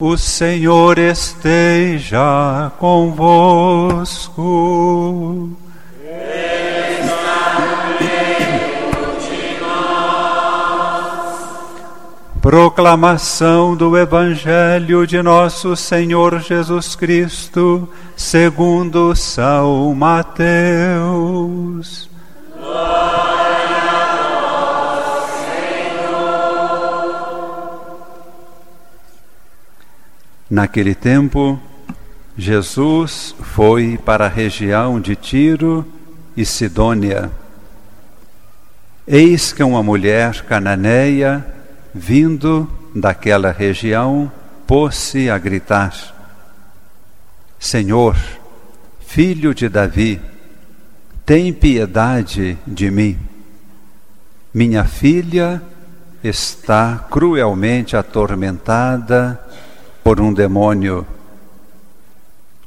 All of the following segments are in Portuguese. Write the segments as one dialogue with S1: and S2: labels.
S1: O Senhor esteja convosco. Proclamação do Evangelho de Nosso Senhor Jesus Cristo, segundo São Mateus. Naquele tempo, Jesus foi para a região de Tiro e Sidônia. Eis que uma mulher cananeia, vindo daquela região, pôs-se a gritar: Senhor, filho de Davi, tem piedade de mim. Minha filha está cruelmente atormentada por um demônio.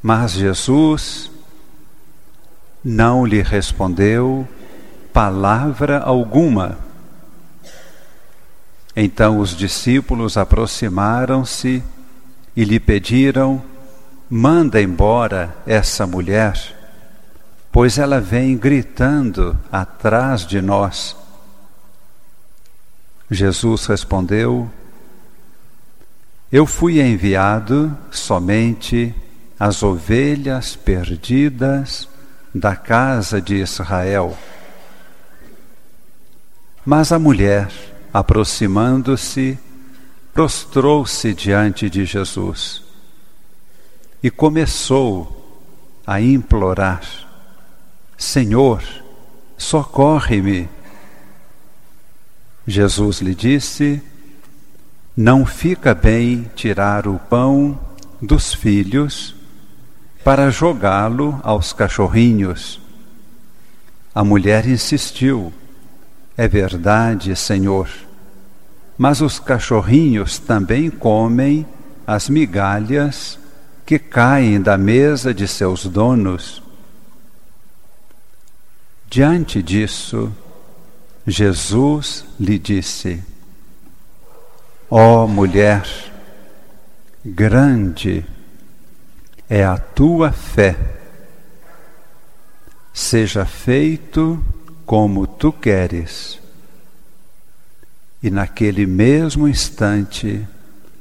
S1: Mas Jesus não lhe respondeu palavra alguma. Então os discípulos aproximaram-se e lhe pediram: manda embora essa mulher, pois ela vem gritando atrás de nós. Jesus respondeu: eu fui enviado somente às ovelhas perdidas da casa de Israel. Mas a mulher, aproximando-se, prostrou-se diante de Jesus e começou a implorar: Senhor, socorre-me. Jesus lhe disse: não fica bem tirar o pão dos filhos para jogá-lo aos cachorrinhos. A mulher insistiu: É verdade, Senhor, mas os cachorrinhos também comem as migalhas que caem da mesa de seus donos. Diante disso, Jesus lhe disse: Ó oh, mulher, grande é a tua fé. Seja feito como tu queres. E naquele mesmo instante,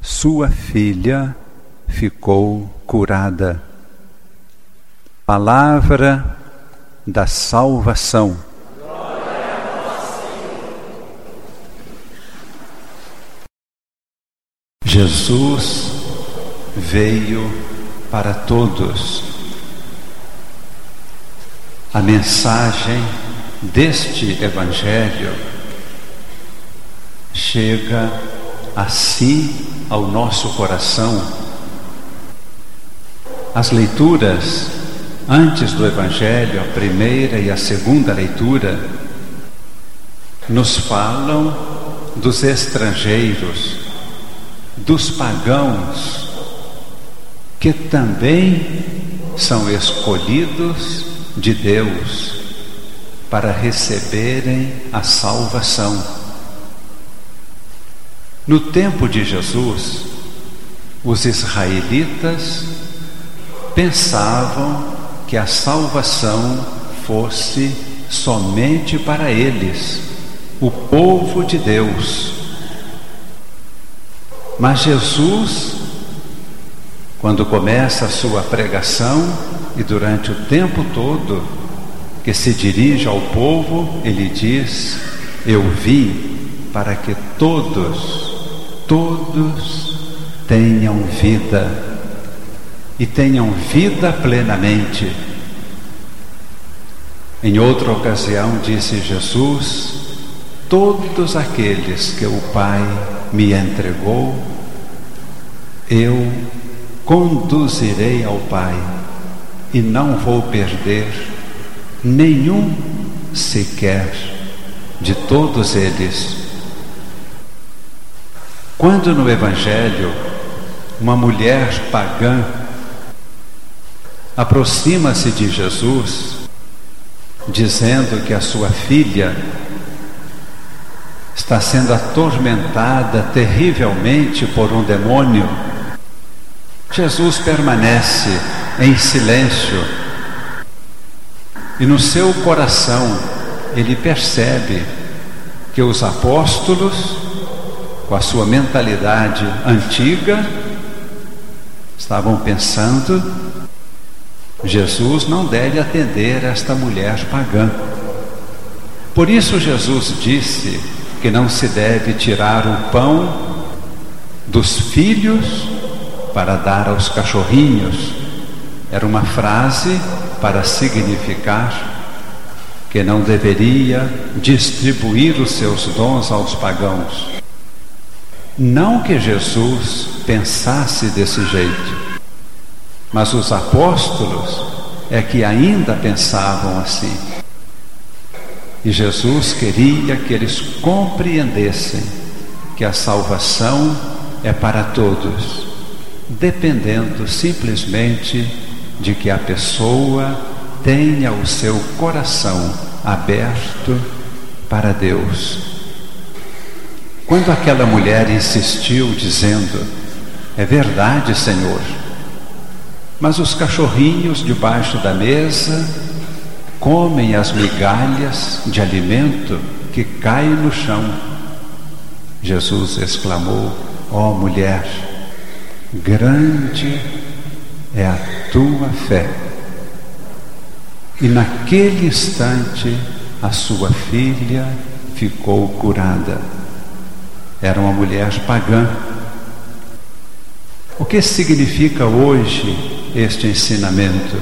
S1: sua filha ficou curada. Palavra da salvação. Jesus veio para todos. A mensagem deste Evangelho chega assim ao nosso coração. As leituras antes do Evangelho, a primeira e a segunda leitura, nos falam dos estrangeiros, dos pagãos, que também são escolhidos de Deus para receberem a salvação. No tempo de Jesus, os israelitas pensavam que a salvação fosse somente para eles, o povo de Deus. Mas Jesus, quando começa a sua pregação e durante o tempo todo que se dirige ao povo, ele diz: Eu vim para que todos, todos tenham vida e tenham vida plenamente. Em outra ocasião, disse Jesus: Todos aqueles que o Pai me entregou, eu conduzirei ao Pai e não vou perder nenhum sequer de todos eles. Quando no Evangelho uma mulher pagã aproxima-se de Jesus, dizendo que a sua filha está sendo atormentada terrivelmente por um demônio, Jesus permanece em silêncio e no seu coração ele percebe que os apóstolos, com a sua mentalidade antiga, estavam pensando: Jesus não deve atender esta mulher pagã. Por isso, Jesus disse que não se deve tirar o pão dos filhos para dar aos cachorrinhos. Era uma frase para significar que não deveria distribuir os seus dons aos pagãos. Não que Jesus pensasse desse jeito, mas os apóstolos é que ainda pensavam assim. E Jesus queria que eles compreendessem que a salvação é para todos, dependendo simplesmente de que a pessoa tenha o seu coração aberto para Deus. Quando aquela mulher insistiu, dizendo: É verdade, Senhor, mas os cachorrinhos debaixo da mesa comem as migalhas de alimento que caem no chão. Jesus exclamou: Ó oh, mulher, grande é a tua fé e naquele instante a sua filha ficou curada. Era uma mulher pagã. O que significa hoje este ensinamento?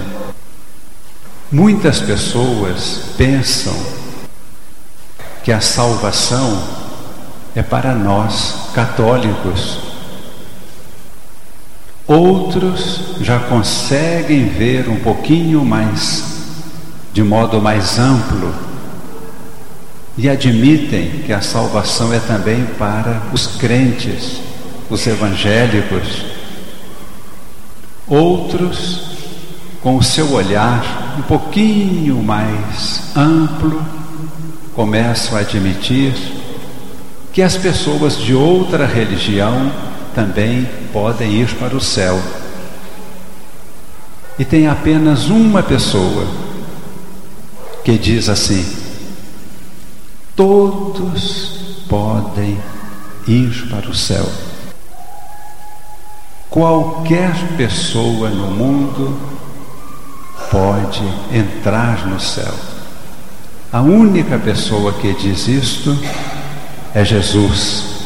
S1: Muitas pessoas pensam que a salvação é para nós católicos. Outros já conseguem ver um pouquinho mais de modo mais amplo e admitem que a salvação é também para os crentes, os evangélicos. Outros, com o seu olhar um pouquinho mais amplo, começam a admitir que as pessoas de outra religião também podem ir para o céu. E tem apenas uma pessoa que diz assim: todos podem ir para o céu. Qualquer pessoa no mundo pode entrar no céu. A única pessoa que diz isto é Jesus.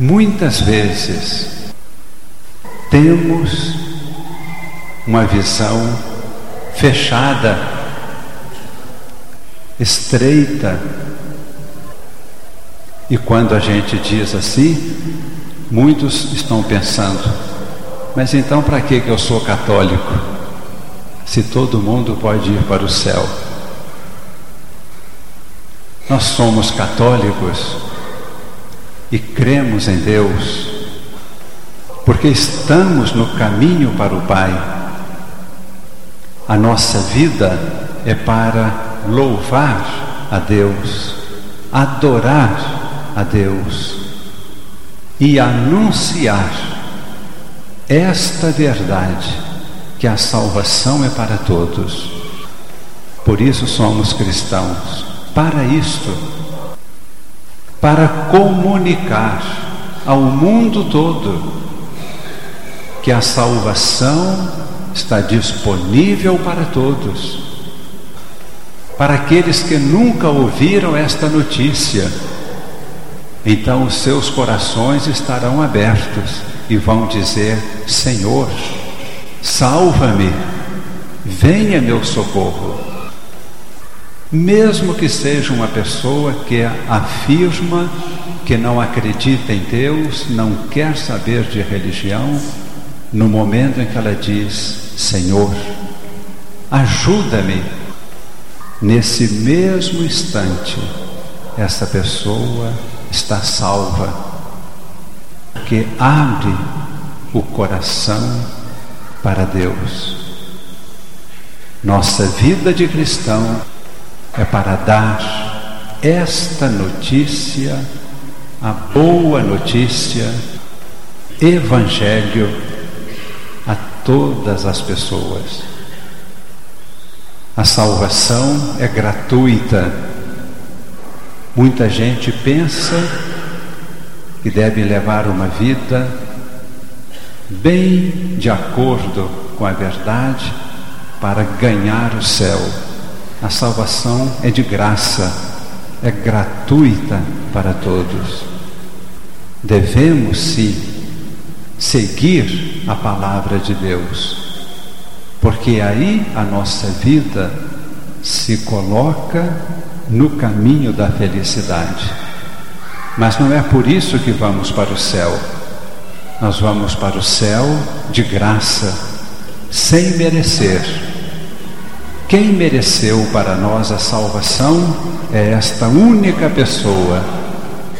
S1: Muitas vezes temos uma visão fechada, estreita. E quando a gente diz assim, muitos estão pensando: mas então para que eu sou católico? Se todo mundo pode ir para o céu. Nós somos católicos e cremos em Deus, porque estamos no caminho para o Pai. A nossa vida é para louvar a Deus, adorar a Deus e anunciar esta verdade, que a salvação é para todos. Por isso somos cristãos, para isto, para comunicar ao mundo todo que a salvação está disponível para todos. Para aqueles que nunca ouviram esta notícia, então os seus corações estarão abertos e vão dizer: Senhor, salva-me, venha meu socorro. Mesmo que seja uma pessoa que afirma que não acredita em Deus, não quer saber de religião, no momento em que ela diz: Senhor, ajuda-me, nesse mesmo instante, essa pessoa está salva, que abre o coração para Deus. Nossa vida de cristão é para dar esta notícia, a boa notícia evangelho a todas as pessoas. A salvação é gratuita. Muita gente pensa que deve levar uma vida bem de acordo com a verdade para ganhar o céu. A salvação é de graça, é gratuita para todos. Devemos sim seguir a palavra de Deus, porque aí a nossa vida se coloca no caminho da felicidade. Mas não é por isso que vamos para o céu. Nós vamos para o céu de graça, sem merecer. Quem mereceu para nós a salvação é esta única pessoa,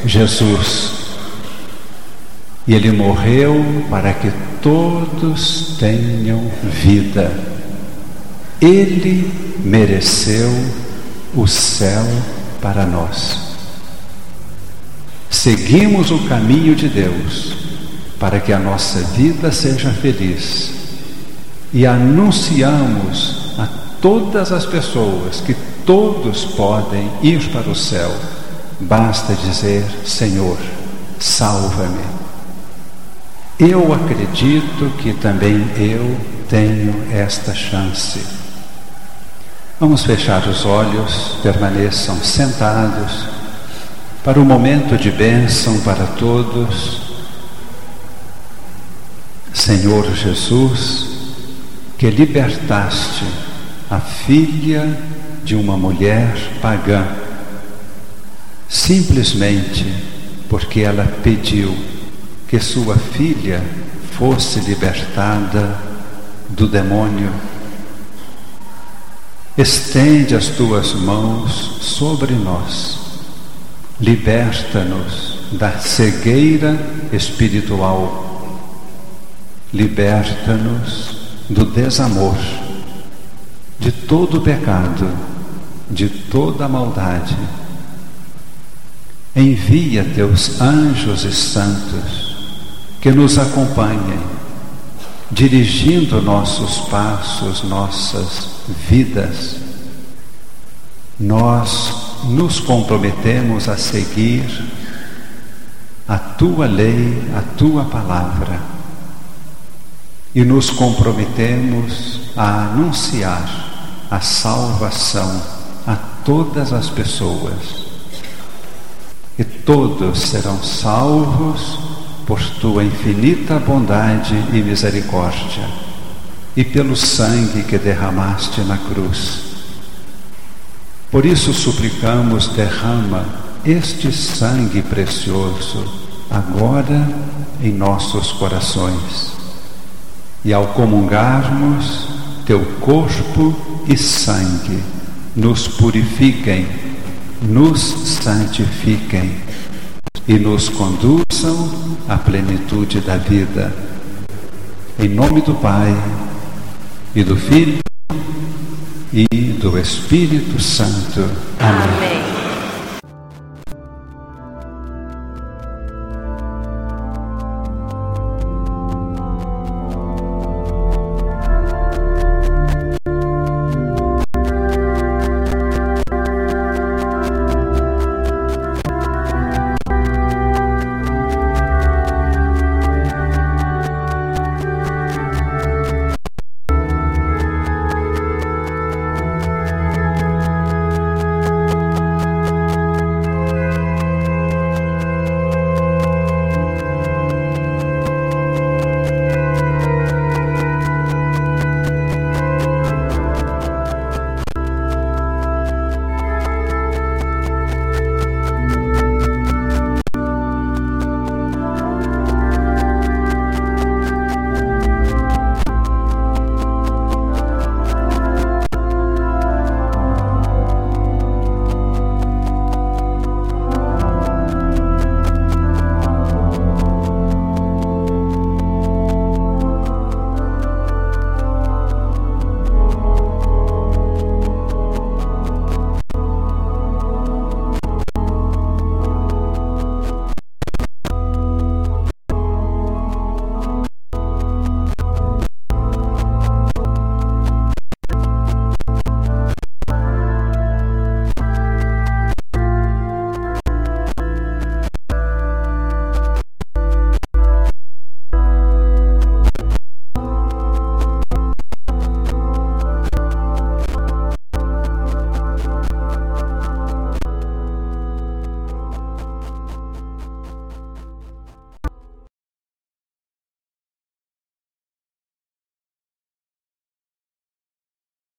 S1: Jesus. E ele morreu para que todos tenham vida. Ele mereceu o céu para nós. Seguimos o caminho de Deus para que a nossa vida seja feliz e anunciamos todas as pessoas que todos podem ir para o céu. Basta dizer: Senhor, salva-me. Eu acredito que também eu tenho esta chance. Vamos fechar os olhos, permaneçam sentados para o um momento de bênção para todos. Senhor Jesus, que libertaste a filha de uma mulher pagã, simplesmente porque ela pediu que sua filha fosse libertada do demônio. Estende as tuas mãos sobre nós, liberta-nos da cegueira espiritual Liberta-nos do desamor, de todo o pecado, de toda a maldade. Envia teus anjos e santos que nos acompanhem, dirigindo nossos passos, nossas vidas. Nós nos comprometemos a seguir a tua lei, a tua palavra e nos comprometemos a anunciar a salvação a todas as pessoas. E todos serão salvos por tua infinita bondade e misericórdia e pelo sangue que derramaste na cruz. Por isso suplicamos, derrama este sangue precioso agora em nossos corações e ao comungarmos, teu corpo e sangue nos purifiquem, nos santifiquem e nos conduzam à plenitude da vida. Em nome do Pai e do Filho e do Espírito Santo. Amém. Amém.